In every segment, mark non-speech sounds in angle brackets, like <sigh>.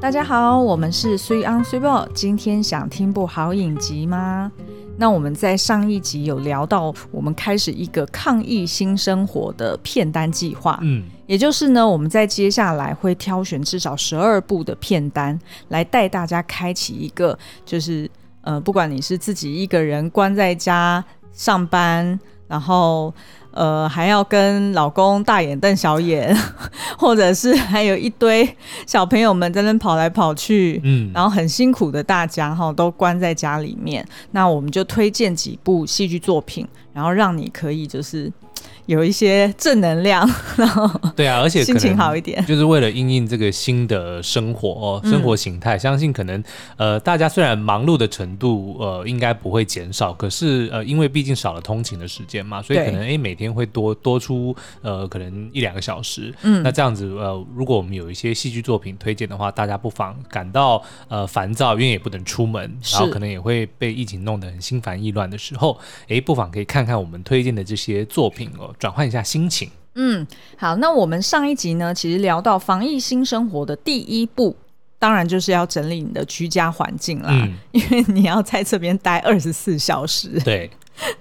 大家好，我们是 Three on Three Ball。今天想听部好影集吗？那我们在上一集有聊到，我们开始一个抗疫新生活的片单计划。嗯，也就是呢，我们在接下来会挑选至少十二部的片单，来带大家开启一个，就是呃，不管你是自己一个人关在家上班，然后。呃，还要跟老公大眼瞪小眼，<laughs> 或者是还有一堆小朋友们在那跑来跑去，嗯，然后很辛苦的大家哈，都关在家里面。那我们就推荐几部戏剧作品，然后让你可以就是。有一些正能量，<laughs> 然后对啊，而且心情好一点，就是为了应应这个新的生活哦，生活形态，嗯、相信可能呃，大家虽然忙碌的程度呃应该不会减少，可是呃，因为毕竟少了通勤的时间嘛，所以可能哎每天会多多出呃可能一两个小时，嗯，那这样子呃，如果我们有一些戏剧作品推荐的话，大家不妨感到呃烦躁，因为也不能出门，然后可能也会被疫情弄得很心烦意乱的时候，哎，不妨可以看看我们推荐的这些作品哦。转换一下心情。嗯，好，那我们上一集呢，其实聊到防疫新生活的第一步，当然就是要整理你的居家环境啦，嗯、因为你要在这边待二十四小时。对，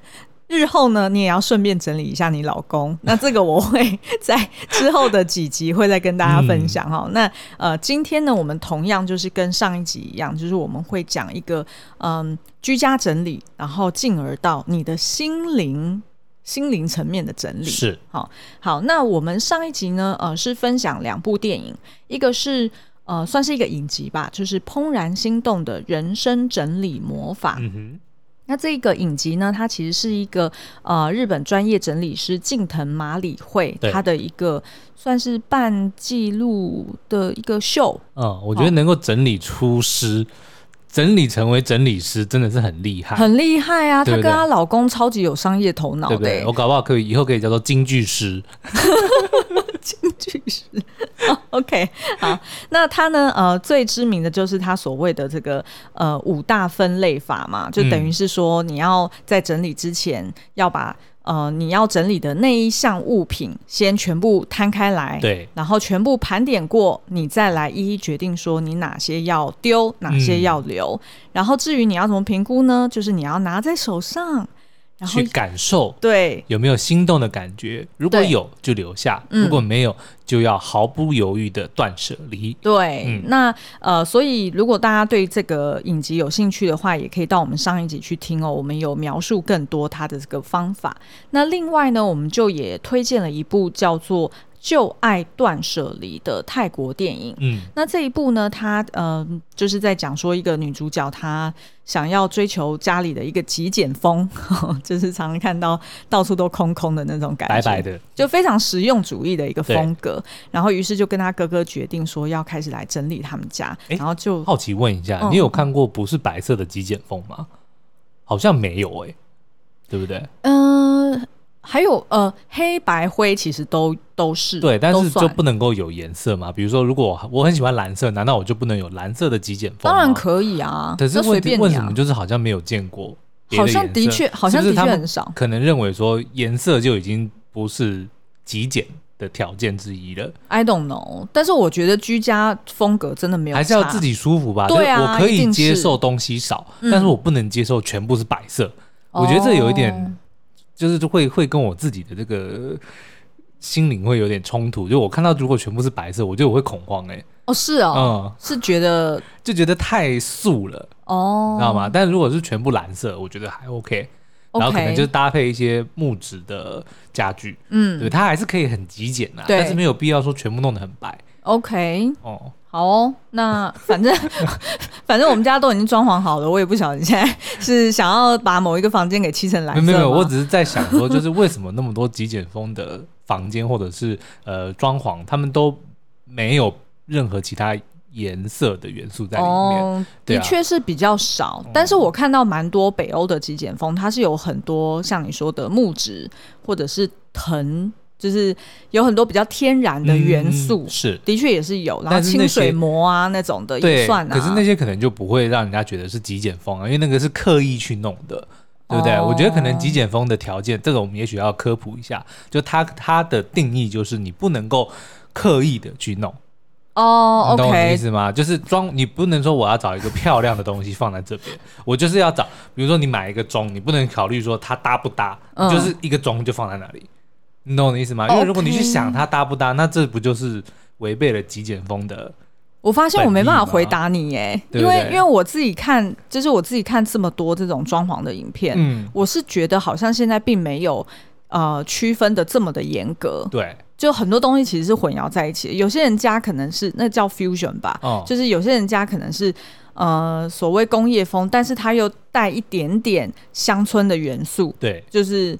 <laughs> 日后呢，你也要顺便整理一下你老公。<laughs> 那这个我会在之后的几集会再跟大家分享哈。嗯、那呃，今天呢，我们同样就是跟上一集一样，就是我们会讲一个嗯居家整理，然后进而到你的心灵。心灵层面的整理是好，好。那我们上一集呢，呃，是分享两部电影，一个是呃，算是一个影集吧，就是《怦然心动的人生整理魔法》。嗯哼。那这个影集呢，它其实是一个呃日本专业整理师近藤麻里惠他的一个算是半记录的一个秀。嗯，我觉得能够整理出诗。整理成为整理师真的是很厉害，很厉害啊！她跟她老公超级有商业头脑的，对不对？我搞不好可以以后可以叫做京剧师，<laughs> 京剧师。<laughs> OK，好，那他呢？呃，最知名的就是他所谓的这个呃五大分类法嘛，就等于是说你要在整理之前要把。呃，你要整理的那一项物品，先全部摊开来，对，然后全部盘点过，你再来一一决定说你哪些要丢，哪些要留。嗯、然后至于你要怎么评估呢？就是你要拿在手上。然后去感受，对，有没有心动的感觉？如果有，就留下；对如果没有，就要毫不犹豫的断舍离。对，嗯、那呃，所以如果大家对这个影集有兴趣的话，也可以到我们上一集去听哦。我们有描述更多它的这个方法。那另外呢，我们就也推荐了一部叫做。就爱断舍离的泰国电影，嗯，那这一部呢，它呃，就是在讲说一个女主角她想要追求家里的一个极简风，<laughs> 就是常常看到到处都空空的那种感觉，白白的，就非常实用主义的一个风格。然后于是就跟他哥哥决定说要开始来整理他们家，欸、然后就好奇问一下，嗯、你有看过不是白色的极简风吗？好像没有哎、欸，对不对？嗯、呃。还有呃，黑白灰其实都都是对，但是就不能够有颜色嘛？比如说，如果我很喜欢蓝色，难道我就不能有蓝色的极简风？当然可以啊，可是问题为什么就是好像没有见过？好像的确，好像的确很少。可能认为说颜色就已经不是极简的条件之一了。I don't know，但是我觉得居家风格真的没有，还是要自己舒服吧？对啊，我可以接受东西少，但是我不能接受全部是白色。我觉得这有一点。就是会会跟我自己的这个心灵会有点冲突，就我看到如果全部是白色，我觉得我会恐慌哎、欸。哦，是哦，嗯，是觉得就觉得太素了哦，知道吗？但如果是全部蓝色，我觉得还 OK，然后可能就是搭配一些木质的家具，嗯，对，它还是可以很极简呐，对但是没有必要说全部弄得很白。OK，哦。好哦，那反正 <laughs> 反正我们家都已经装潢好了，我也不晓得你现在是想要把某一个房间给漆成蓝色？没有没有，我只是在想说，就是为什么那么多极简风的房间或者是呃装潢，他们都没有任何其他颜色的元素在里面？哦，的确是比较少，啊、但是我看到蛮多北欧的极简风，它是有很多像你说的木质或者是藤。就是有很多比较天然的元素，嗯、是的确也是有，然后清水膜啊那，种的也算啊。可是那些可能就不会让人家觉得是极简风啊，因为那个是刻意去弄的，对不对？哦、我觉得可能极简风的条件，这个我们也许要科普一下，就它它的定义就是你不能够刻意的去弄。哦，你懂我意思吗？就是装，你不能说我要找一个漂亮的东西放在这边，我就是要找，比如说你买一个钟，你不能考虑说它搭不搭，嗯就是一个钟就放在那里，你懂我的意思吗？因为如果你去想它搭不搭，那这不就是违背了极简风的？我发现我没办法回答你耶，对对因为因为我自己看，就是我自己看这么多这种装潢的影片，嗯，我是觉得好像现在并没有呃区分的这么的严格，对，就很多东西其实是混淆在一起的。有些人家可能是那叫 fusion 吧，哦，就是有些人家可能是呃所谓工业风，但是它又带一点点乡村的元素，对，就是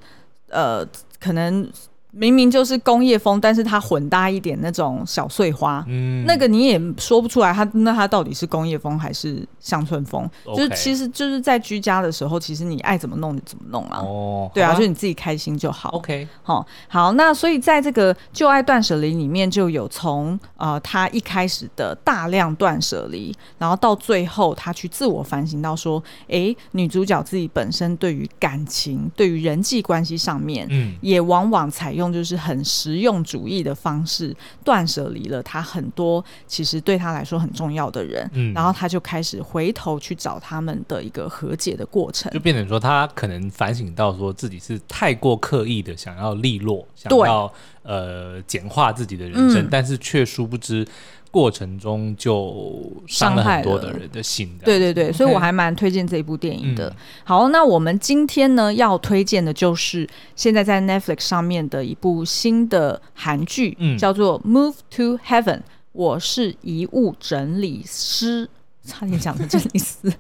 呃可能。明明就是工业风，但是它混搭一点那种小碎花，嗯，那个你也说不出来它，它那它到底是工业风还是乡村风？Okay. 就是其实就是在居家的时候，其实你爱怎么弄就怎么弄啊。哦，对啊，就你自己开心就好。OK，好，好，那所以在这个旧爱断舍离里面，就有从呃他一开始的大量断舍离，然后到最后他去自我反省到说，哎，女主角自己本身对于感情、对于人际关系上面，嗯，也往往采用。就是很实用主义的方式，断舍离了他很多其实对他来说很重要的人，嗯，然后他就开始回头去找他们的一个和解的过程，就变成说他可能反省到说自己是太过刻意的想要利落，想要呃简化自己的人生，嗯，但是却殊不知。过程中就伤了很多的人的心，对对对，所以我还蛮推荐这一部电影的。嗯、好，那我们今天呢要推荐的就是现在在 Netflix 上面的一部新的韩剧，嗯、叫做《Move to Heaven》。我是遗物整理师，差点讲成整理师。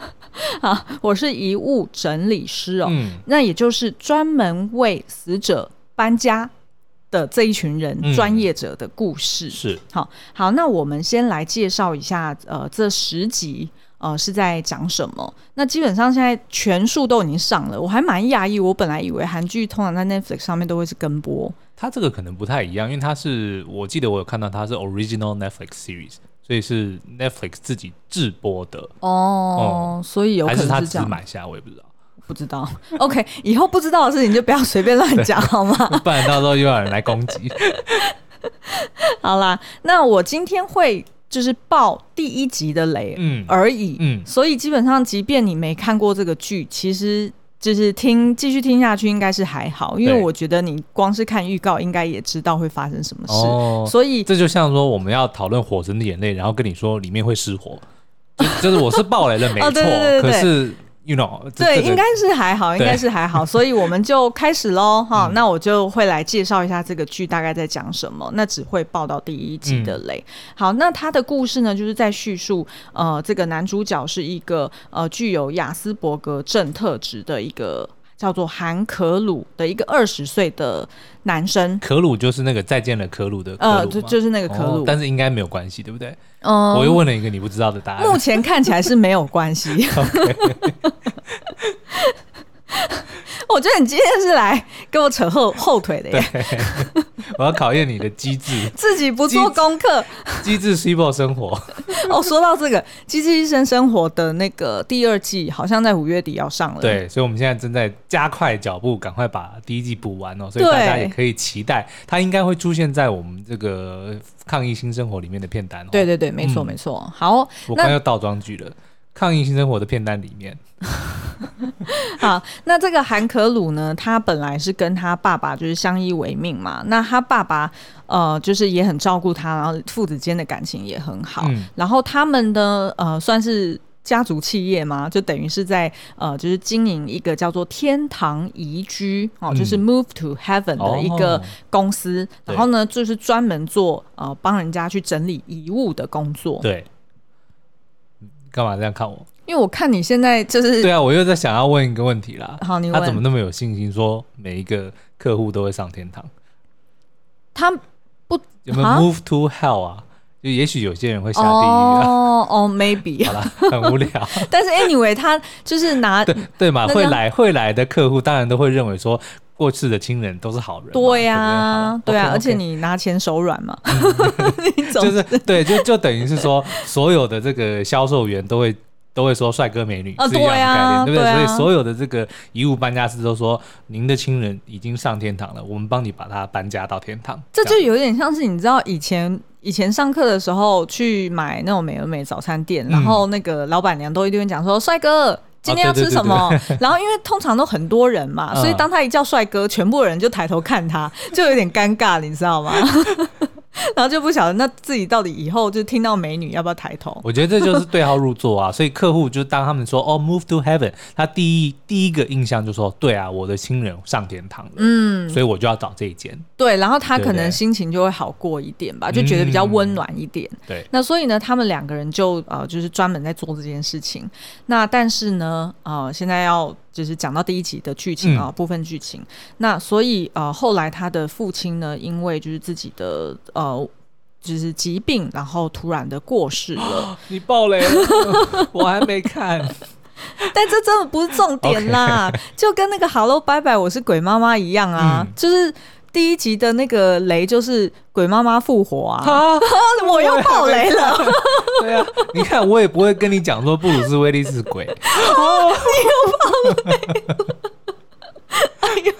<laughs> 好，我是遗物整理师哦，嗯、那也就是专门为死者搬家的这一群人，专业者的故事、嗯、是。好好，那我们先来介绍一下，呃，这十集呃是在讲什么？那基本上现在全数都已经上了，我还蛮讶异，我本来以为韩剧通常在 Netflix 上面都会是跟播，它这个可能不太一样，因为它是我记得我有看到它是 Original Netflix Series，所以是 Netflix 自己制播的。哦，嗯、所以有可能是这样，还是他自己买下，我也不知道。不知道，<laughs> OK，以后不知道的事情就不要随便乱讲，<laughs> 好吗？不然到时候又有人来攻击。<laughs> 好啦，那我今天会就是爆第一集的雷，嗯，而已，嗯，所以基本上，即便你没看过这个剧，其实就是听继续听下去应该是还好，因为我觉得你光是看预告，应该也知道会发生什么事，哦、所以这就像说我们要讨论《火神的眼泪》，然后跟你说里面会失火，就就是我是爆雷了，没错，哦、对对对对。可是。You know, 对，应该是还好，应该是还好，所以我们就开始喽 <laughs> 哈。那我就会来介绍一下这个剧大概在讲什么。那只会报到第一集的雷。嗯、好，那他的故事呢，就是在叙述呃，这个男主角是一个呃具有雅斯伯格症特质的一个。叫做韩可鲁的一个二十岁的男生，可鲁就是那个再见了可鲁的可鲁，呃，就就是那个可鲁，哦，但是应该没有关系，对不对？嗯，我又问了一个你不知道的答案，目前看起来是没有关系。<laughs> 我觉得你今天是来跟我扯后后腿的耶！我要考验你的机智，<laughs> 自己不做功课，机智 Cibo 生活。哦，说到这个《机智医生生活》的那个第二季，好像在五月底要上了。对，所以我们现在正在加快脚步，赶快把第一季补完哦。所以大家也可以期待，它应该会出现在我们这个抗疫新生活里面的片单。对对对，没错、嗯、没错。好，我刚要倒装句了，抗疫性生活的片单里面。<laughs> 好，那这个韩可鲁呢？他本来是跟他爸爸就是相依为命嘛。那他爸爸呃，就是也很照顾他，然后父子间的感情也很好。嗯、然后他们的呃，算是家族企业嘛，就等于是在呃，就是经营一个叫做天堂宜居哦，嗯、就是 Move to Heaven 的一个公司。哦、然后呢，就是专门做呃，帮人家去整理遗物的工作。对，干嘛这样看我？因为我看你现在就是对啊，我又在想要问一个问题啦。好，你问。他怎么那么有信心说每一个客户都会上天堂？他不有没有 move to hell 啊？就也许有些人会下地狱啊。哦哦，maybe。好了，很无聊。<laughs> 但是 anyway，他就是拿对对嘛，会来会来的客户当然都会认为说过世的亲人都是好人。对呀，对啊，而且你拿钱手软嘛，<laughs> 就是对，就就等于是说所有的这个销售员都会。都会说帅哥美女是一样的概念，啊、对不对？对啊、所以所有的这个遗物搬家师都说，您的亲人已经上天堂了，我们帮你把他搬家到天堂。这就有点像是你知道以前以前上课的时候去买那种美而美早餐店，嗯、然后那个老板娘都一定会讲说：“帅哥，今天要吃什么？”哦、对对对对，然后因为通常都很多人嘛，所以当他一叫帅哥，全部人就抬头看他，就有点尴尬，你知道吗？<laughs> <laughs> 然后就不晓得那自己到底以后就听到美女要不要抬头？我觉得这就是对号入座啊，<laughs> 所以客户就当他们说哦，move to heaven，他第一第一个印象就说对啊，我的亲人上天堂了，嗯，所以我就要找这一间。对，然后他可能心情就会好过一点吧，对对，就觉得比较温暖一点。嗯、对，那所以呢，他们两个人就呃就是专门在做这件事情。那但是呢，呃，现在要。就是讲到第一集的剧情啊，嗯、部分剧情。那所以呃，后来他的父亲呢，因为就是自己的呃，就是疾病，然后突然的过世了。<gasps> 你爆雷了，<laughs> 我还没看。<laughs> 但这真的不是重点啦 <laughs>. 就跟那个 Hello 拜拜，我是鬼妈妈一样啊，嗯、就是。第一集的那个雷就是鬼妈妈复活啊！啊 <laughs> 我又爆雷了。对啊，你看我也不会跟你讲说布鲁斯威利是鬼。哦，你又爆雷了！哎呦，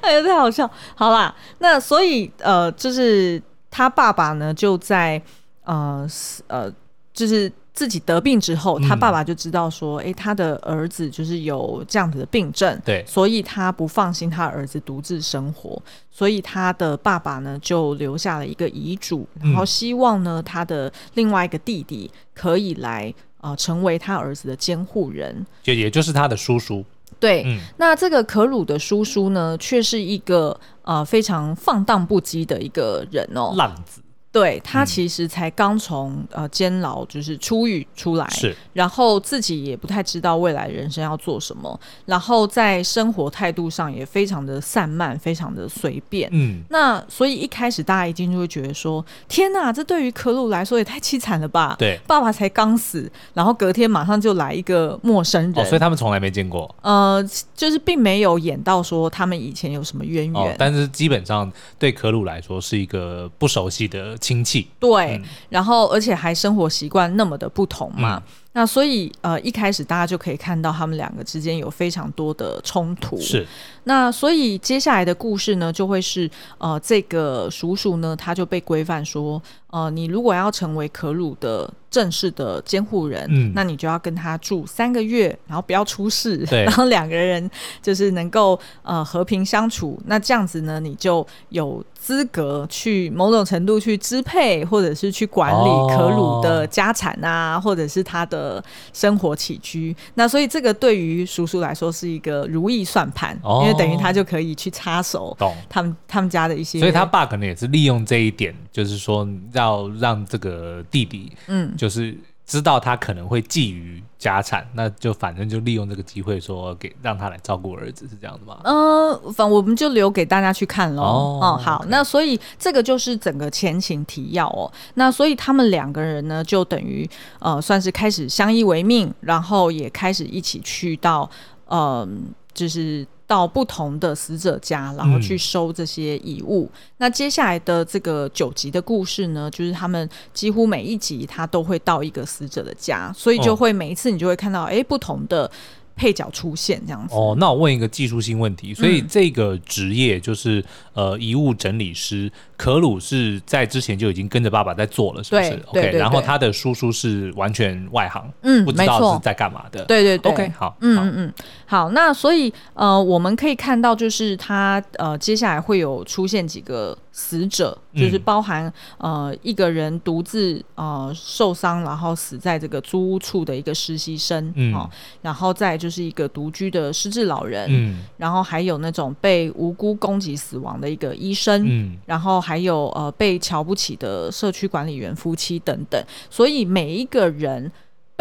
哎呀，太好笑！好啦，那所以呃，就是他爸爸呢，就在呃呃，就是。自己得病之后，他爸爸就知道说，哎、嗯欸，他的儿子就是有这样子的病症，对，所以他不放心他儿子独自生活，所以他的爸爸呢就留下了一个遗嘱，然后希望呢他的另外一个弟弟可以来呃成为他儿子的监护人，就也就是他的叔叔。对，嗯、那这个可鲁的叔叔呢，却是一个呃非常放荡不羁的一个人哦，浪子。对，他其实才刚从呃监牢就是出狱出来，是，然后自己也不太知道未来人生要做什么，然后在生活态度上也非常的散漫，非常的随便。嗯，那所以一开始大家一定就会觉得说，天哪，这对于可鲁来说也太凄惨了吧？对，爸爸才刚死，然后隔天马上就来一个陌生人，哦，所以他们从来没见过。呃，就是并没有演到说他们以前有什么渊源，哦，但是基本上对可鲁来说是一个不熟悉的。亲戚。对，嗯、然后而且还生活习惯那么的不同嘛，嗯、那所以呃一开始大家就可以看到他们两个之间有非常多的冲突。是，那所以接下来的故事呢，就会是呃这个叔叔呢，他就被规范说，呃你如果要成为可鲁的正式的监护人，嗯，那你就要跟他住三个月，然后不要出事，对，<laughs> 然后两个人就是能够呃和平相处，那这样子呢，你就有。资格去某种程度去支配，或者是去管理可鲁的家产啊，或者是他的生活起居。那所以这个对于叔叔来说是一个如意算盘，因为等于他就可以去插手他们他们家的一些。所以他爸可能也是利用这一点，就是说要让这个弟弟，嗯，就是。知道他可能会觊觎家产，那就反正就利用这个机会说给让他来照顾儿子，是这样的吗？嗯、呃，反我们就留给大家去看喽。哦，哦，好那所以这个就是整个前情提要哦。那所以他们两个人呢，就等于呃，算是开始相依为命，然后也开始一起去到嗯、呃，就是。到不同的死者家，然后去收这些遗物。嗯、那接下来的这个九集的故事呢，就是他们几乎每一集他都会到一个死者的家，所以就会每一次你就会看到，哎、欸，不同的。配角出现这样子哦，那我问一个技术性问题，所以这个职业就是、嗯、呃遗物整理师，可鲁是在之前就已经跟着爸爸在做了，是不是？OK，然后他的叔叔是完全外行，嗯，不知道是在干嘛的。对对对，OK，好，嗯嗯嗯，好，那所以呃我们可以看到，就是他呃接下来会有出现几个。死者就是包含、嗯、呃一个人独自呃受伤，然后死在这个租屋处的一个实习生，嗯、哦，然后再就是一个独居的失智老人，嗯，然后还有那种被无辜攻击死亡的一个医生，嗯，然后还有呃被瞧不起的社区管理员夫妻等等，所以每一个人。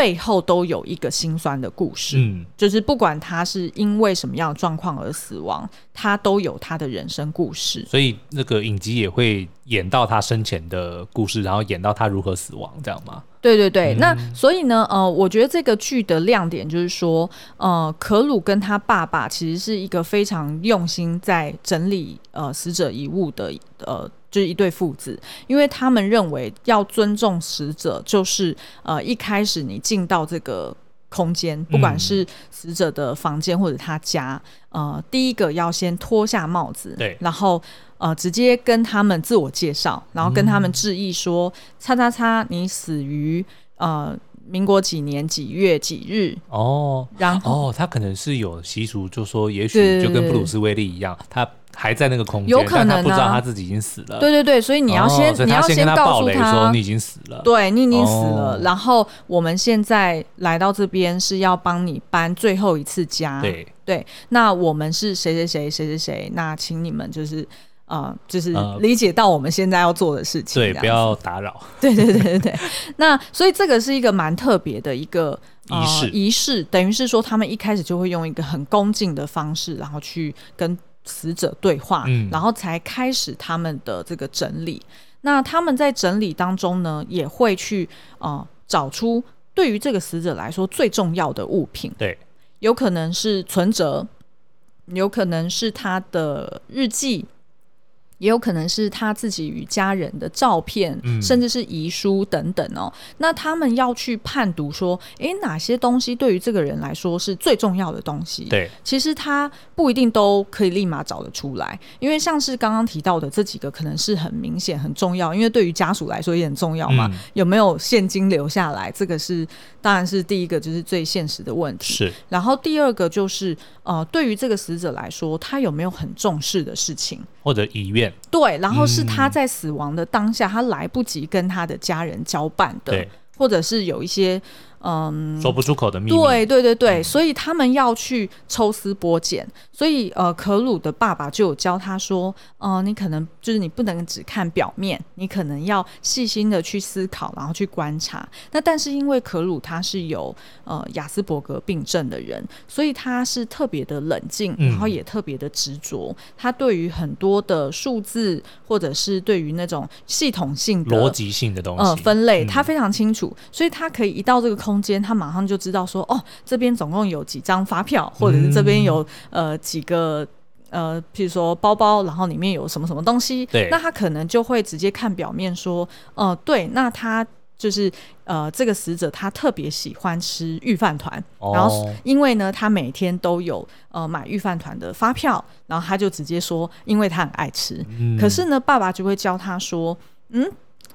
背后都有一个心酸的故事，嗯，就是不管他是因为什么样的状况而死亡，他都有他的人生故事。所以那个影集也会演到他生前的故事，然后演到他如何死亡，这样吗？对对对，嗯、那所以呢，呃，我觉得这个剧的亮点就是说，呃，可鲁跟他爸爸其实是一个非常用心在整理呃死者遗物的，呃。就是一对父子，因为他们认为要尊重死者，就是呃一开始你进到这个空间，不管是死者的房间或者他家，嗯、呃，第一个要先脱下帽子，对，然后呃，直接跟他们自我介绍，然后跟他们致意说：“叉叉叉，你死于呃民国几年几月几日？”哦，然后哦，他可能是有习俗，就说也许就跟布鲁斯威利一样，他。还在那个空间，有可能、啊、不知道他自己已经死了。对对对，所以你要先，哦、你要先告诉他，说你已经死了。对，你已经死了。哦、然后我们现在来到这边是要帮你搬最后一次家。对对，那我们是谁谁谁谁谁谁？那请你们就是呃，就是理解到我们现在要做的事情。对，不要打扰。对对对对对。那所以这个是一个蛮特别的一个仪式，呃、仪式等于是说他们一开始就会用一个很恭敬的方式，然后去跟。死者对话，嗯，然后才开始他们的这个整理。那他们在整理当中呢，也会去呃找出对于这个死者来说最重要的物品。对，有可能是存折，有可能是他的日记。也有可能是他自己与家人的照片，嗯、甚至是遗书等等哦。那他们要去判读说，诶、欸，哪些东西对于这个人来说是最重要的东西？对，其实他不一定都可以立马找得出来，因为像是刚刚提到的这几个，可能是很明显很重要，因为对于家属来说也很重要嘛。嗯、有没有现金留下来？这个是当然是第一个，就是最现实的问题。是。然后第二个就是，呃，对于这个死者来说，他有没有很重视的事情或者遗愿？对，然后是他在死亡的当下，嗯、他来不及跟他的家人交办的，或者是有一些。嗯，说不出口的秘密。对对对对，嗯、所以他们要去抽丝剥茧。所以呃，可鲁的爸爸就有教他说，呃，你可能就是你不能只看表面，你可能要细心的去思考，然后去观察。那但是因为可鲁他是有呃亚斯伯格病症的人，所以他是特别的冷静，然后也特别的执着。嗯、他对于很多的数字，或者是对于那种系统性的逻辑性的东西，呃，分类，他非常清楚，嗯、所以他可以一到这个空。空间，他马上就知道说，哦，这边总共有几张发票，或者是这边有呃几个呃，譬如说包包，然后里面有什么什么东西。对，那他可能就会直接看表面说，哦、呃，对，那他就是呃，这个死者他特别喜欢吃御饭团，哦、然后因为呢，他每天都有呃买御饭团的发票，然后他就直接说，因为他很爱吃。嗯、可是呢，爸爸就会教他说，嗯。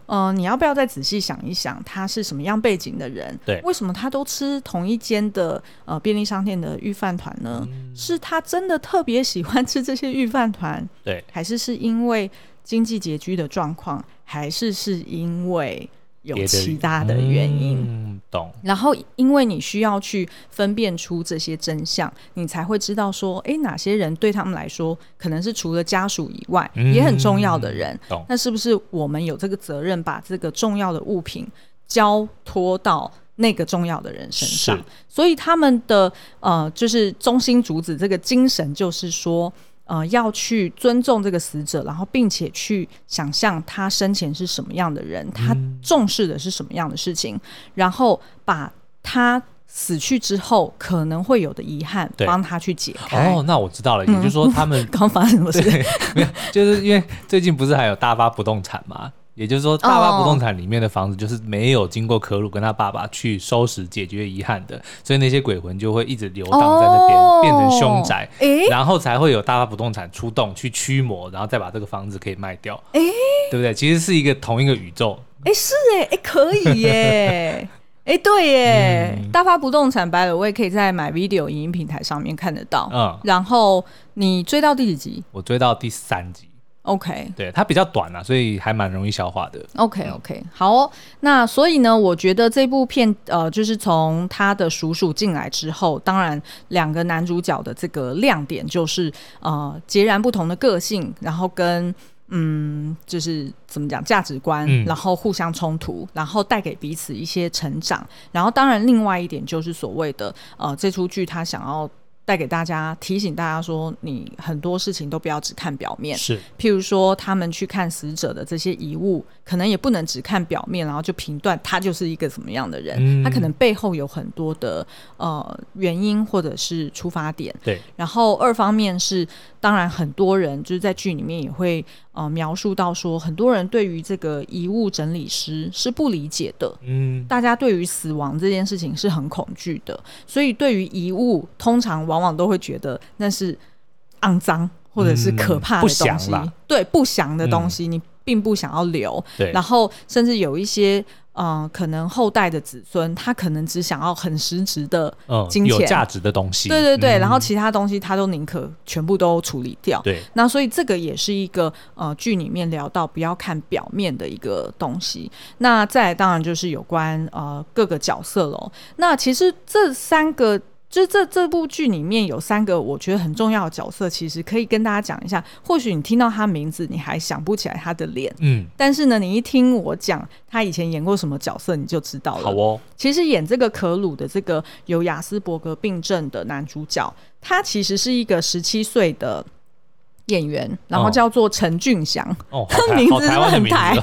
呃，你要不要再仔细想一想，他是什么样背景的人？对，为什么他都吃同一间的呃便利商店的御饭团呢？嗯、是他真的特别喜欢吃这些御饭团？对，还是是因为经济拮据的状况，还是是因为？有其他的原因，嗯、懂。然后，因为你需要去分辨出这些真相，你才会知道说，哎，哪些人对他们来说，可能是除了家属以外，嗯、也很重要的人。懂。那是不是我们有这个责任，把这个重要的物品交托到那个重要的人身上？所以他们的呃，就是中心主旨，这个精神就是说。呃，要去尊重这个死者，然后并且去想象他生前是什么样的人，他重视的是什么样的事情，嗯、然后把他死去之后可能会有的遗憾帮他去解开。哦，那我知道了，也就是说他们 <laughs> 刚发生什么事？没有，就是因为最近不是还有大发不动产吗？也就是说，大发不动产里面的房子就是没有经过可鲁跟他爸爸去收拾解决遗憾的，所以那些鬼魂就会一直流荡在那边，哦、变成凶宅，诶？然后才会有大发不动产出动去驱魔，然后再把这个房子可以卖掉，诶？对不对？其实是一个同一个宇宙，诶是诶，诶可以耶，<laughs> 诶对耶，嗯、大发不动产，白了我也可以在 MyVideo 影音平台上面看得到，嗯，然后你追到第几集？我追到第三集。OK，对，它比较短啊，所以还蛮容易消化的。OK OK，好哦，那所以呢，我觉得这部片呃，就是从他的叔叔进来之后，当然两个男主角的这个亮点就是呃截然不同的个性，然后跟嗯，就是怎么讲价值观，嗯、然后互相冲突，然后带给彼此一些成长，然后当然另外一点就是所谓的呃这出剧他想要。带给大家提醒大家说，你很多事情都不要只看表面。是，譬如说他们去看死者的这些遗物，可能也不能只看表面，然后就评断他就是一个什么样的人。嗯、他可能背后有很多的呃原因或者是出发点。对。然后二方面是。当然很多人就是在剧里面也会呃描述到说，很多人对于这个遗物整理师是不理解的。嗯，大家对于死亡这件事情是很恐惧的，所以对于遗物，通常往往都会觉得那是肮脏或者是可怕的东西，嗯、对，不祥的东西，嗯、你并不想要留。对，然后甚至有一些。嗯、呃，可能后代的子孙，他可能只想要很实质的金钱、嗯、有价值的东西。对对对，嗯、然后其他东西他都宁可全部都处理掉。对，那所以这个也是一个呃剧里面聊到不要看表面的一个东西。那再来当然就是有关呃各个角色喽。那其实这三个。就这这部剧里面有三个我觉得很重要的角色，其实可以跟大家讲一下。或许你听到他名字，你还想不起来他的脸，嗯，但是呢，你一听我讲他以前演过什么角色，你就知道了。好哦，其实演这个可鲁的这个有亚斯伯格病症的男主角，他其实是一个十七岁的演员，然后叫做陈俊祥，哦，<laughs> 他名字是不是很台？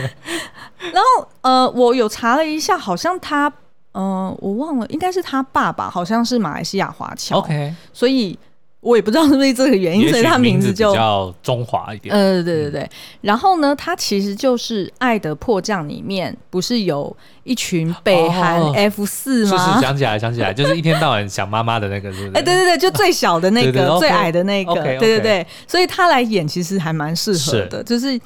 <laughs> 然后呃，我有查了一下，好像他。嗯、呃，我忘了，应该是他爸爸，好像是马来西亚华侨。OK，所以我也不知道是不是这个原因，所以他名字就比较中华一点。呃，对对对。嗯、然后呢，他其实就是《爱的迫降》里面不是有一群北韩 F 四吗？哦、是是，想起来，想起来，就是一天到晚想妈妈的那个，是不是？哎，对对对，就最小的那个，对对对最矮的那个，okay, okay, okay. 对对对。所以他来演，其实还蛮适合的，是就是。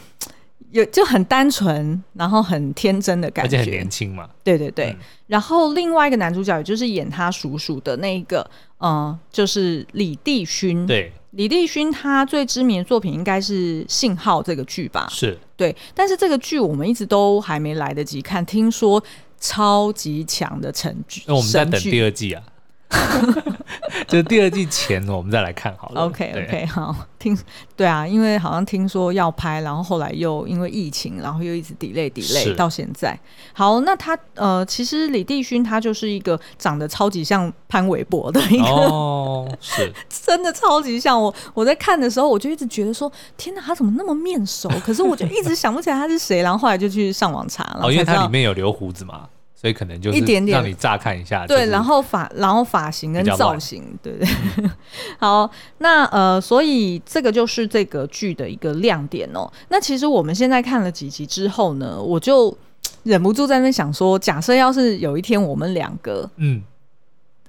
有就很单纯，然后很天真的感觉，而且很年轻嘛。对对对，嗯、然后另外一个男主角，也就是演他叔叔的那一个，嗯、呃，就是李帝勋。对，李帝勋他最知名的作品应该是《信号》这个剧吧？是对，但是这个剧我们一直都还没来得及看，听说超级强的成剧，那我们在等第二季啊。<laughs> 就第二季前，我们再来看好了。OK OK，好，听对啊，因为好像听说要拍，然后后来又因为疫情，然后又一直 delay delay 到现在。好，那他呃，其实李帝勋他就是一个长得超级像潘玮柏的一个，哦，<laughs> 是，真的超级像我。我在看的时候，我就一直觉得说，天哪，他怎么那么面熟？可是我就一直想不起来他是谁，然后后来就去上网查了。哦，因为他里面有留胡子嘛。所以可能就是一点点让你乍看一下，对，然后发，然后发型跟造型，对对。嗯、<laughs> 好，那呃，所以这个就是这个剧的一个亮点哦。那其实我们现在看了几集之后呢，我就忍不住在那边想说，假设要是有一天我们两个，嗯，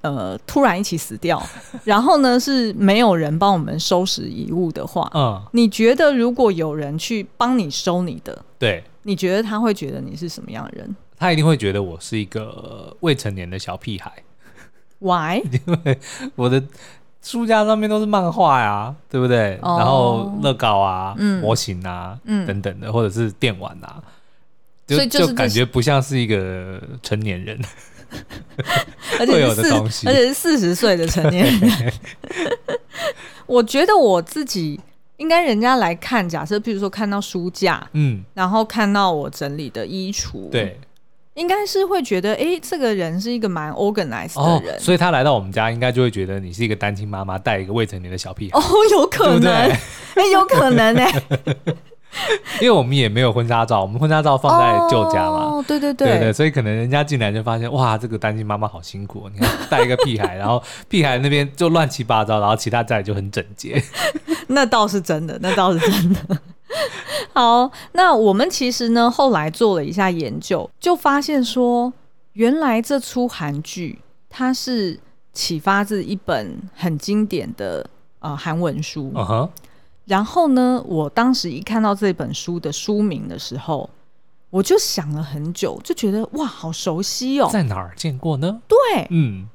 呃，突然一起死掉，<laughs> 然后呢是没有人帮我们收拾遗物的话，嗯，你觉得如果有人去帮你收你的，对，你觉得他会觉得你是什么样的人？他一定会觉得我是一个未成年的小屁孩。Why？<laughs> 因为我的书架上面都是漫画呀，对不对？Oh, 然后乐高啊、嗯、模型啊、嗯、等等的，或者是电玩啊，就所以就，就感觉不像是一个成年人，<laughs> 而且是四，而且是四十岁的成年人。<laughs> 我觉得我自己。应该人家来看，假设譬如说看到书架，嗯，然后看到我整理的衣橱，对，应该是会觉得，哎，这个人是一个蛮 organized 的人，哦，所以他来到我们家，应该就会觉得你是一个单亲妈妈带一个未成年的小屁孩，哦，有可能，哎，有可能哎。<laughs> 因为我们也没有婚纱照，我们婚纱照放在旧家嘛。哦，对对对，对对，所以可能人家进来就发现，哇，这个单亲妈妈好辛苦，你看带一个屁孩，<laughs> 然后屁孩那边就乱七八糟，然后其他家里就很整洁。<laughs> 那倒是真的，那倒是真的。<laughs> 好，那我们其实呢，后来做了一下研究，就发现说，原来这出韩剧它是启发自一本很经典的呃韩文书。然后呢，我当时一看到这本书的书名的时候，我就想了很久，就觉得哇，好熟悉哦，在哪儿见过呢？对，嗯，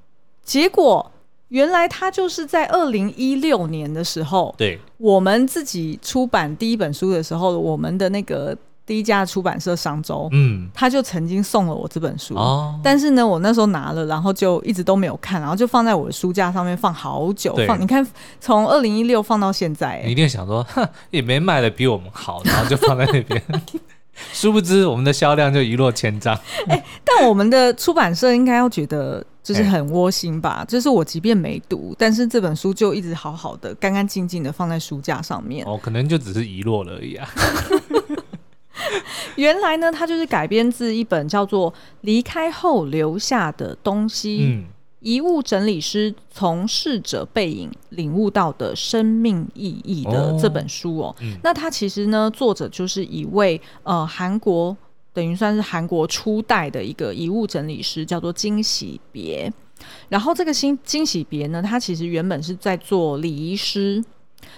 结果原来他就是在二零一六年的时候，对，我们自己出版第一本书的时候，我们的那个。第一家出版社商周，嗯，他就曾经送了我这本书，哦，但是呢，我那时候拿了，然后就一直都没有看，然后就放在我的书架上面放好久，对。放，你看从二零一六放到现在，你一定想说，哼，也没卖的比我们好，然后就放在那边，<laughs> 殊不知我们的销量就一落千丈。<laughs> 哎、欸，但我们的出版社应该要觉得就是很窝心吧？欸、就是我即便没读，但是这本书就一直好好的、干干净净的放在书架上面。哦，可能就只是遗落了而已啊。<laughs> 原来呢，它就是改编自一本叫做《离开后留下的东西》。嗯，遗物整理师从逝者背影领悟到的生命意义的这本书哦。哦嗯、那他其实呢，作者就是一位呃韩国，等于算是韩国初代的一个遗物整理师，叫做金喜别。然后这个新金喜别呢，他其实原本是在做礼仪师。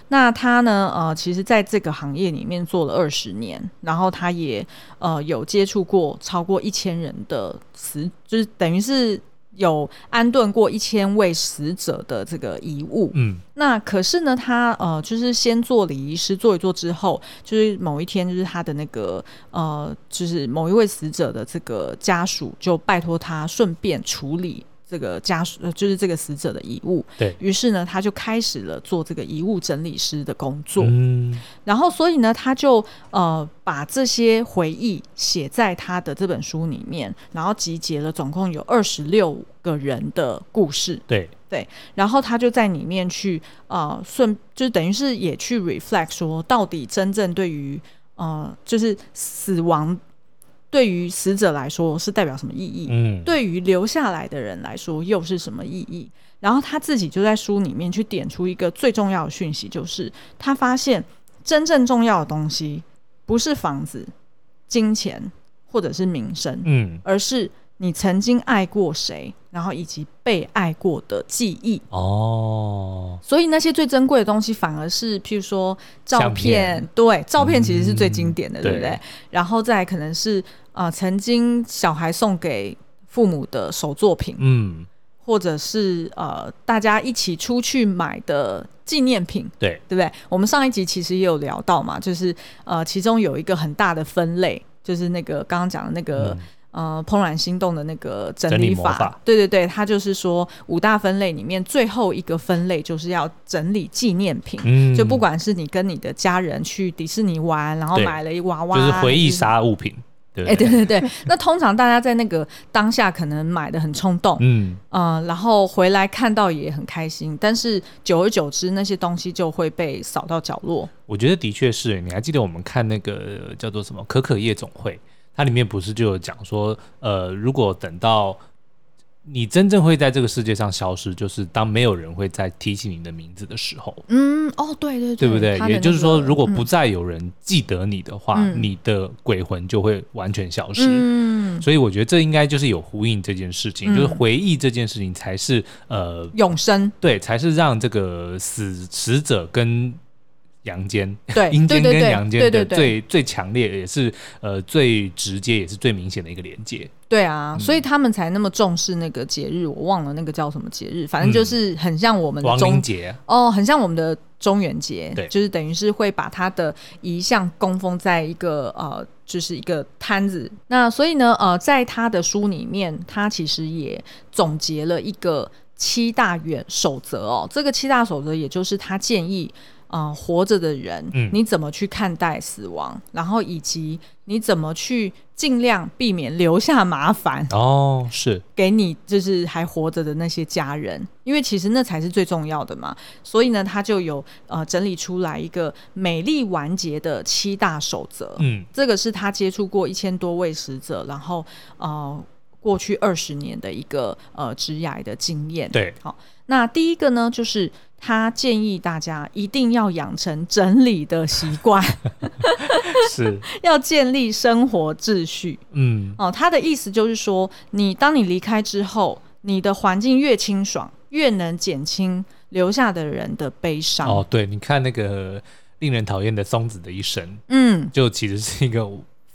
那他呢，呃，其实在这个行业里面做了二十年，然后他也呃有接触过超过一千人的死，就是等于是。有安顿过一千位死者的这个遗物，嗯，那可是呢，他呃，就是先做礼仪师做一做之后，就是某一天，就是他的那个呃，就是某一位死者的这个家属就拜托他顺便处理。这个家属就是这个死者的遗物，对，于是呢，他就开始了做这个遗物整理师的工作。嗯，然后所以呢，他就呃把这些回忆写在他的这本书里面，然后集结了总共有二十六个人的故事。对对，然后他就在里面去呃顺，就是等于是也去 reflect 说，到底真正对于呃就是死亡。对于死者来说是代表什么意义？嗯，对于留下来的人来说又是什么意义？然后他自己就在书里面去点出一个最重要的讯息，就是他发现真正重要的东西不是房子、金钱或者是名声，嗯，而是你曾经爱过谁，然后以及被爱过的记忆。哦，所以那些最珍贵的东西反而是譬如说照片，片对，照片其实是最经典的，嗯、对不对？对，然后再可能是。啊、呃，曾经小孩送给父母的手作品，嗯，或者是呃，大家一起出去买的纪念品，对，对不对？我们上一集其实也有聊到嘛，就是呃，其中有一个很大的分类，就是那个刚刚讲的那个、嗯、呃，怦然心动的那个整理法，法。对对对，它就是说五大分类里面最后一个分类就是要整理纪念品，嗯，就不管是你跟你的家人去迪士尼玩，然后买了一娃娃，就是回忆杀物品。哎，对对对，<laughs> 那通常大家在那个当下可能买的很冲动，嗯，呃，然后回来看到也很开心，但是久而久之，那些东西就会被扫到角落。我觉得的确是，你还记得我们看那个叫做什么《可可夜总会》，它里面不是就有讲说，呃，如果等到。你真正会在这个世界上消失，就是当没有人会再提起你的名字的时候。嗯，哦，对对对，对不对？那个、也就是说，如果不再有人记得你的话，嗯、你的鬼魂就会完全消失。嗯，所以我觉得这应该就是有呼应这件事情，嗯、就是回忆这件事情才是呃永生，对，才是让这个死死者跟。阳间，对，阴间跟阳间的最最强烈，也是呃最直接，也是最明显的一个连接。对啊，嗯、所以他们才那么重视那个节日，我忘了那个叫什么节日，反正就是很像我们的中节、嗯、哦，很像我们的中元节，对，就是等于是会把他的遗像供奉在一个呃，就是一个摊子。那所以呢，呃，在他的书里面，他其实也总结了一个七大原守则哦。这个七大守则，也就是他建议。嗯、呃，活着的人，嗯、你怎么去看待死亡？然后以及你怎么去尽量避免留下麻烦？哦，是给你就是还活着的那些家人，因为其实那才是最重要的嘛。所以呢，他就有呃整理出来一个美丽完结的七大守则。嗯，这个是他接触过一千多位死者，然后呃过去二十年的一个呃职涯的经验。对，好，那第一个呢就是。他建议大家一定要养成整理的习惯，<laughs> 是 <laughs> 要建立生活秩序。嗯，哦，他的意思就是说，你当你离开之后，你的环境越清爽，越能减轻留下的人的悲伤。哦，对，你看那个令人讨厌的松子的一生，嗯，就其实是一个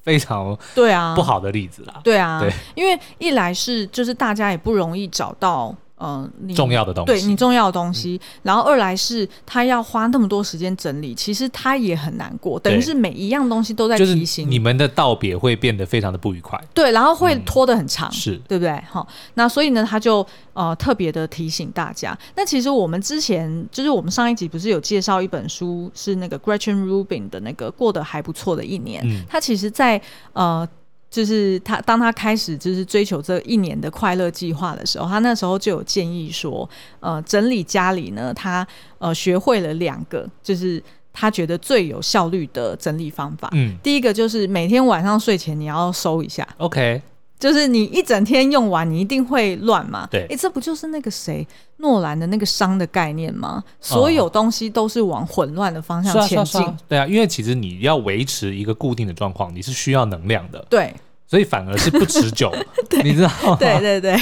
非常对啊不好的例子啦。对啊，对，因为一来是就是大家也不容易找到。嗯，你重要的东西，对你重要的东西。嗯、然后二来是他要花那么多时间整理，其实他也很难过，等于是每一样东西都在提醒你们的道别会变得非常的不愉快。对，然后会拖得很长，嗯、是对不对？好，那所以呢，他就呃特别的提醒大家。那其实我们之前就是我们上一集不是有介绍一本书，是那个 Gretchen Rubin 的那个过得还不错的一年。嗯，他其实在呃。就是他，当他开始就是追求这一年的快乐计划的时候，他那时候就有建议说，呃，整理家里呢，他呃学会了两个，就是他觉得最有效率的整理方法。嗯，第一个就是每天晚上睡前你要收一下。OK。就是你一整天用完，你一定会乱嘛。对，哎，这不就是那个谁诺兰的那个熵的概念吗？所有东西都是往混乱的方向前进。哦，对啊，因为其实你要维持一个固定的状况，你是需要能量的。对。所以反而是不持久，<laughs> 你知道吗？对对对。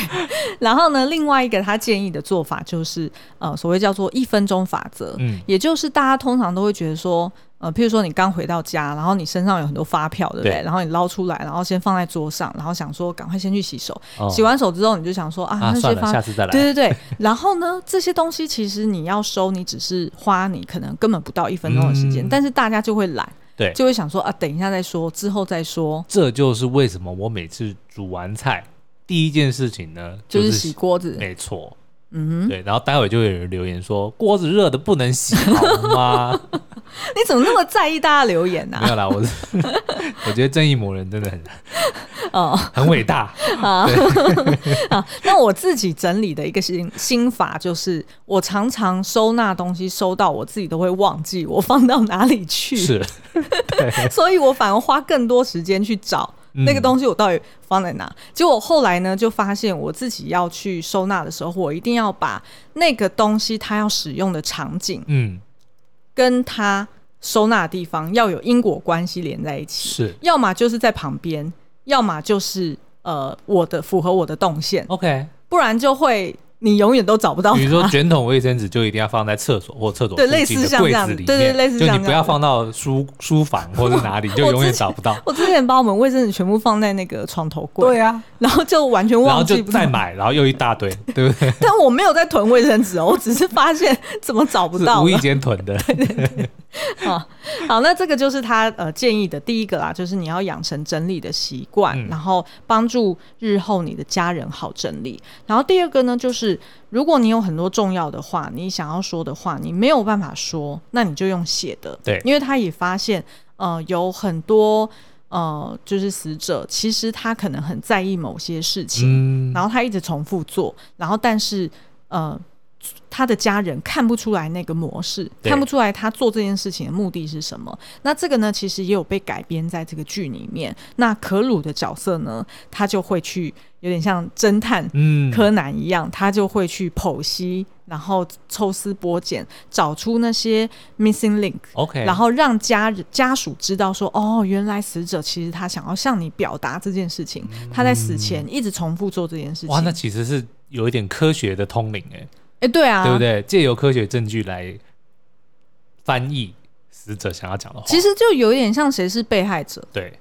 然后呢，另外一个他建议的做法就是，呃，所谓叫做一分钟法则。嗯，也就是大家通常都会觉得说，呃，譬如说你刚回到家，然后你身上有很多发票，对不对？对，然后你捞出来，然后先放在桌上，然后想说赶快先去洗手。哦、洗完手之后，你就想说啊，那些发，下次再来。对对对。然后呢，这些东西其实你要收，你只是花你可能根本不到一分钟的时间，嗯、但是大家就会懒。对，就会想说啊，等一下再说，之后再说。这就是为什么我每次煮完菜，第一件事情呢，就是、洗锅子。没错，嗯哼，对。然后待会就会有人留言说，锅子热的不能洗，好吗？<laughs> 你怎么那么在意大家留言呢、啊？没有啦，我是 <laughs> 我觉得正义魔人真的很哦，很伟大啊啊！<laughs> 那我自己整理的一个心心法就是，我常常收纳东西收到我自己都会忘记我放到哪里去，是，所以我反而花更多时间去找那个东西我到底放在哪。嗯、结果后来呢，就发现我自己要去收纳的时候，我一定要把那个东西它要使用的场景，嗯。跟它收纳的地方要有因果关系连在一起，是，要么就是在旁边，要么就是呃我的符合我的动线，OK，不然就会。你永远都找不到。比如说卷筒卫生纸就一定要放在厕所或厕所对类似像这样子里面，对对，类似这样。就你不要放到书 <laughs> 书房或者哪里，就永远找不到。我之前把我们卫生纸全部放在那个床头柜，对啊，然后就完全忘记，然后就再买，然后又一大堆，对不对？<laughs> 但我没有在囤卫生纸哦，我只是发现怎么找不到，无意间囤的。对 <laughs> 对对。好，<laughs> 好，那这个就是他呃建议的第一个啦，就是你要养成整理的习惯，嗯、然后帮助日后你的家人好整理。然后第二个呢，就是如果你有很多重要的话，你想要说的话，你没有办法说，那你就用写的。对，因为他也发现，呃，有很多呃，就是死者其实他可能很在意某些事情，嗯、然后他一直重复做，然后但是呃。他的家人看不出来那个模式，看不出来他做这件事情的目的是什么。那这个呢，其实也有被改编在这个剧里面。那可鲁的角色呢，他就会去有点像侦探柯南一样，嗯、他就会去剖析，然后抽丝剥茧，找出那些 missing link。OK，然后让家家属知道说，哦，原来死者其实他想要向你表达这件事情，嗯、他在死前一直重复做这件事情。哇，那其实是有一点科学的通灵哎。哎，对啊，对不对？借由科学证据来翻译死者想要讲的话，其实就有点像谁是被害者，对，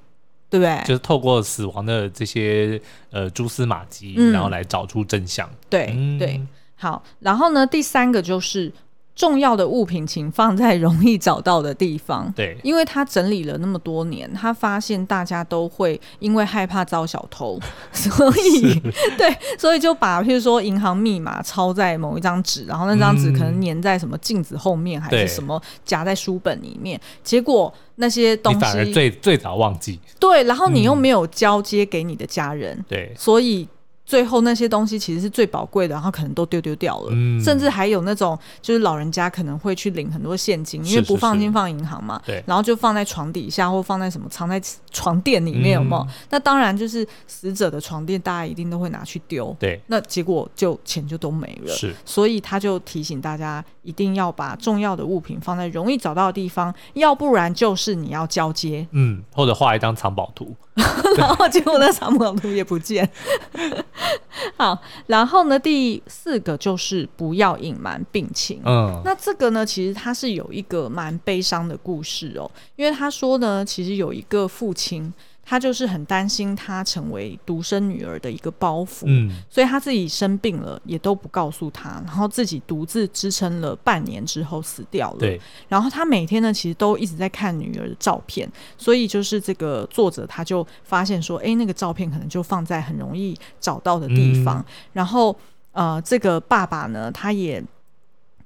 对不对？就是透过死亡的这些呃蛛丝马迹，嗯、然后来找出真相。对、嗯、对，好。然后呢，第三个就是。重要的物品，请放在容易找到的地方。对，因为他整理了那么多年，他发现大家都会因为害怕遭小偷，<laughs> 所以 <laughs> 对，所以就把譬如说银行密码抄在某一张纸，然后那张纸可能粘在什么镜子后面，嗯、还是什么夹在书本里面。结果那些东西你反而最最早忘记。对，然后你又没有交接给你的家人。嗯、对，所以。最后那些东西其实是最宝贵的，然后可能都丢丢掉了，嗯、甚至还有那种就是老人家可能会去领很多现金，因为不放心放银行嘛，对，然后就放在床底下或放在什么藏在床垫里面，有没有？嗯、那当然就是死者的床垫，大家一定都会拿去丢，对，那结果就钱就都没了，是，所以他就提醒大家一定要把重要的物品放在容易找到的地方，要不然就是你要交接，嗯，或者画一张藏宝图。然 <laughs> 后结果那藏宝图也不见。<laughs> 好，然后呢，第四个就是不要隐瞒病情。嗯，那这个呢，其实他是有一个蛮悲伤的故事哦，因为他说呢，其实有一个父亲。他就是很担心他成为独生女儿的一个包袱，嗯，所以他自己生病了也都不告诉她，然后自己独自支撑了半年之后死掉了。对，然后他每天呢，其实都一直在看女儿的照片，所以就是这个作者他就发现说，哎，那个照片可能就放在很容易找到的地方，嗯，然后呃，这个爸爸呢，他也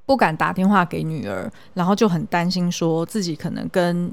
不敢打电话给女儿，然后就很担心说自己可能跟。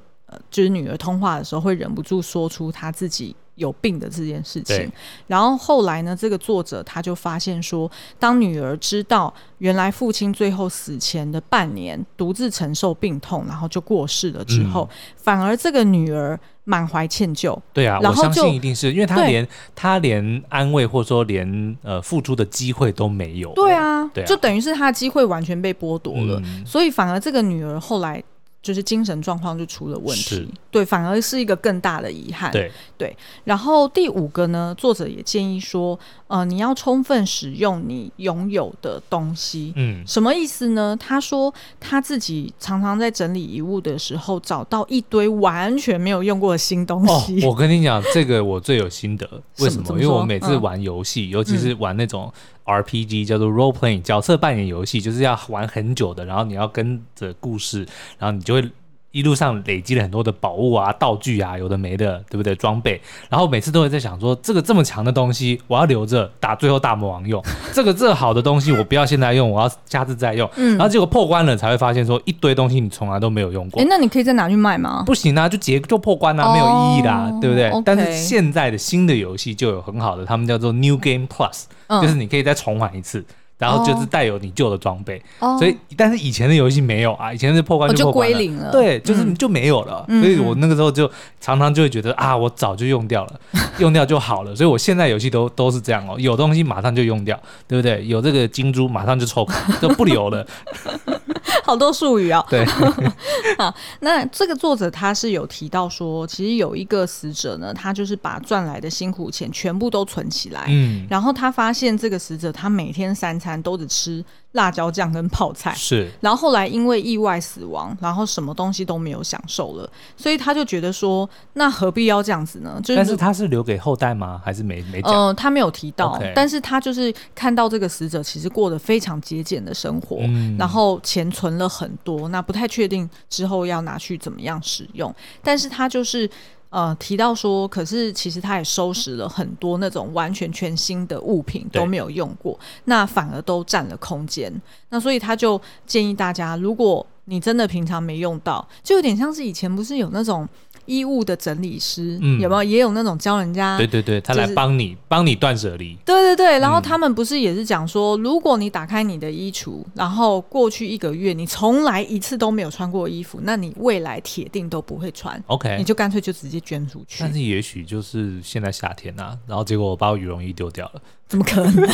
就是女儿通话的时候会忍不住说出她自己有病的这件事情，然后后来呢，这个作者他就发现说，当女儿知道原来父亲最后死前的半年独自承受病痛，然后就过世了之后，嗯、反而这个女儿满怀歉疚。对啊，我相信一定是因为她连她连安慰或者说连呃付出的机会都没有。对啊，对啊，就等于是她的机会完全被剥夺了，嗯，所以反而这个女儿后来。就是精神状况就出了问题，对，反而是一个更大的遗憾。对对，然后第五个呢，作者也建议说，呃，你要充分使用你拥有的东西。嗯，什么意思呢？他说他自己常常在整理遗物的时候，找到一堆完全没有用过的新东西。哦，我跟你讲，这个我最有心得。<laughs> 为什么？因为我每次玩游戏，嗯，尤其是玩那种 RPG，叫做 role playing 角色扮演游戏，就是要玩很久的，然后你要跟着故事，然后你就会。一路上累积了很多的宝物啊、道具啊，有的没的，对不对？装备，然后每次都会在想说，这个这么强的东西，我要留着打最后大魔王用。<laughs> 这个这好的东西，我不要现在用，我要下次再用。嗯，然后结果破关了，才会发现说一堆东西你从来都没有用过。哎，那你可以再拿去卖吗？不行啊，就结就破关啊，没有意义啦，哦、对不对但是现在的新的游戏就有很好的，他们叫做 New Game Plus，、嗯、就是你可以再重玩一次。然后就是带有你旧的装备，oh. 所以但是以前的游戏没有啊，以前是破关就破关了，oh, 就归零了，对，就是就没有了。嗯、所以我那个时候就常常就会觉得啊，我早就用掉了，<laughs> 用掉就好了。所以我现在游戏都都是这样哦，有东西马上就用掉，对不对？有这个金珠马上就抽卡，就不留了。<laughs> 好多术语啊、哦。对，<laughs> 好，那这个作者他是有提到说，其实有一个死者呢，他就是把赚来的辛苦钱全部都存起来，嗯，然后他发现这个死者他每天三餐。都只吃辣椒酱跟泡菜，是。然后后来因为意外死亡，然后什么东西都没有享受了，所以他就觉得说，那何必要这样子呢？就是、但是他是留给后代吗？还是没没讲？呃，他没有提到。Okay. 但是他就是看到这个死者其实过得非常节俭的生活，嗯、然后钱存了很多，那不太确定之后要拿去怎么样使用。但是他就是。呃，提到说，可是其实他也收拾了很多那种完全全新的物品都没有用过，那反而都占了空间。那所以他就建议大家，如果你真的平常没用到，就有点像是以前不是有那种。衣物的整理师、嗯、有没有也有那种教人家？对对对，他来帮你帮、就是、你断舍离。对对对，然后他们不是也是讲说，嗯、如果你打开你的衣橱，然后过去一个月你从来一次都没有穿过衣服，那你未来铁定都不会穿。OK，你就干脆就直接捐出去。但是也许就是现在夏天啊，然后结果我把我羽绒衣丢掉了，怎么可能？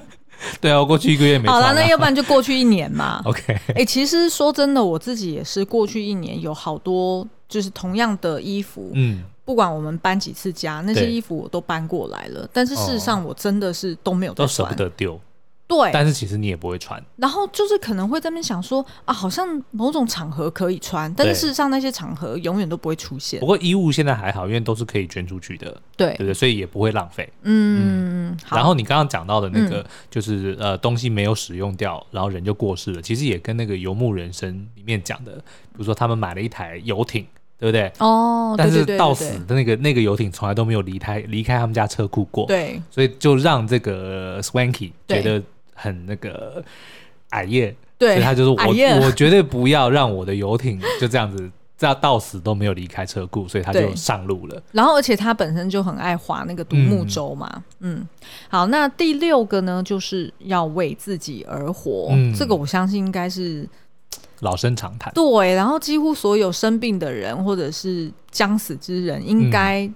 <laughs> 对啊，我过去一个月没。好了，那要不然就过去一年嘛。<laughs> OK，哎、欸，其实说真的，我自己也是过去一年有好多。就是同样的衣服，嗯，不管我们搬几次家，那些衣服我都搬过来了。但是事实上，我真的是都没有都舍不得丢。对，但是其实你也不会穿。然后就是可能会在那边想说啊，好像某种场合可以穿，但是事实上那些场合永远都不会出现。不过衣物现在还好，因为都是可以捐出去的，对，对不对？所以也不会浪费。嗯，嗯，然后你刚刚讲到的那个，就是、嗯、呃东西没有使用掉，然后人就过世了。其实也跟那个游牧人生里面讲的，比如说他们买了一台游艇。对不对？哦，但是到死的那个那个游艇从来都没有离开离开他们家车库过。对，所以就让这个 Swanky 觉得很那个矮叶。对，所以他就是我我绝对不要让我的游艇就这样子，这样到死都没有离开车库，所以他就上路了。然后，而且他本身就很爱划那个独木舟嘛。嗯，嗯，好，那第六个呢，就是要为自己而活。嗯，这个我相信应该是。老生常谈。对，然后几乎所有生病的人或者是将死之人，应该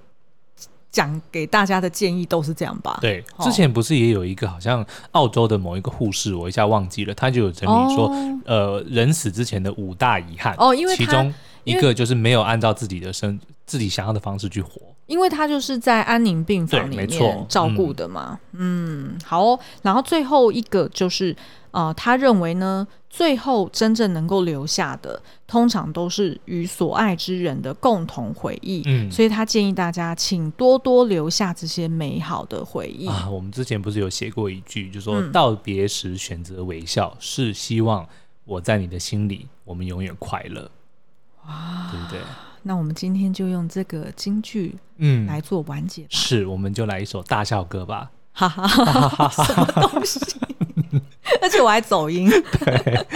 讲给大家的建议都是这样吧？对，之前不是也有一个好像澳洲的某一个护士，我一下忘记了，他就有整理说，哦、呃，人死之前的五大遗憾哦，因为其中一个就是没有按照自己的生自己想要的方式去活，因为他就是在安宁病房里面照顾的嘛。嗯，嗯，好、哦，然后最后一个就是。啊、呃，他认为呢，最后真正能够留下的，通常都是与所爱之人的共同回忆。嗯，所以他建议大家，请多多留下这些美好的回忆啊。我们之前不是有写过一句，就说道别时选择微笑，嗯，是希望我在你的心里，我们永远快乐。哇，对不对？那我们今天就用这个京剧，嗯，来做完结吧。是，我们就来一首大笑歌吧。哈哈哈哈哈！什么东西？<laughs> 而且我还走音。<laughs> 对，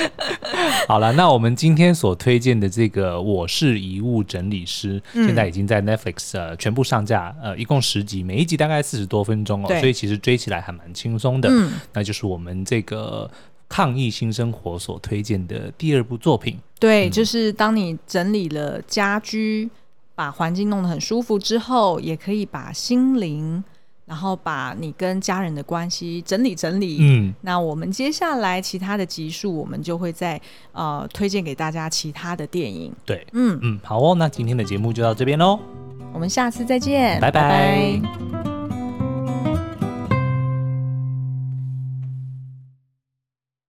好了，那我们今天所推荐的这个《我是遗物整理师》，嗯，现在已经在 Netflix 呃全部上架，呃，一共十集，每一集大概四十多分钟哦，所以其实追起来还蛮轻松的。嗯，那就是我们这个抗疫新生活所推荐的第二部作品。对，嗯，就是当你整理了家居。把环境弄得很舒服之后，也可以把心灵。然后把你跟家人的关系整理整理。嗯，那我们接下来其他的集数，我们就会再呃推荐给大家其他的电影。对，嗯嗯，好哦，那今天的节目就到这边喽，我们下次再见，拜拜。拜拜。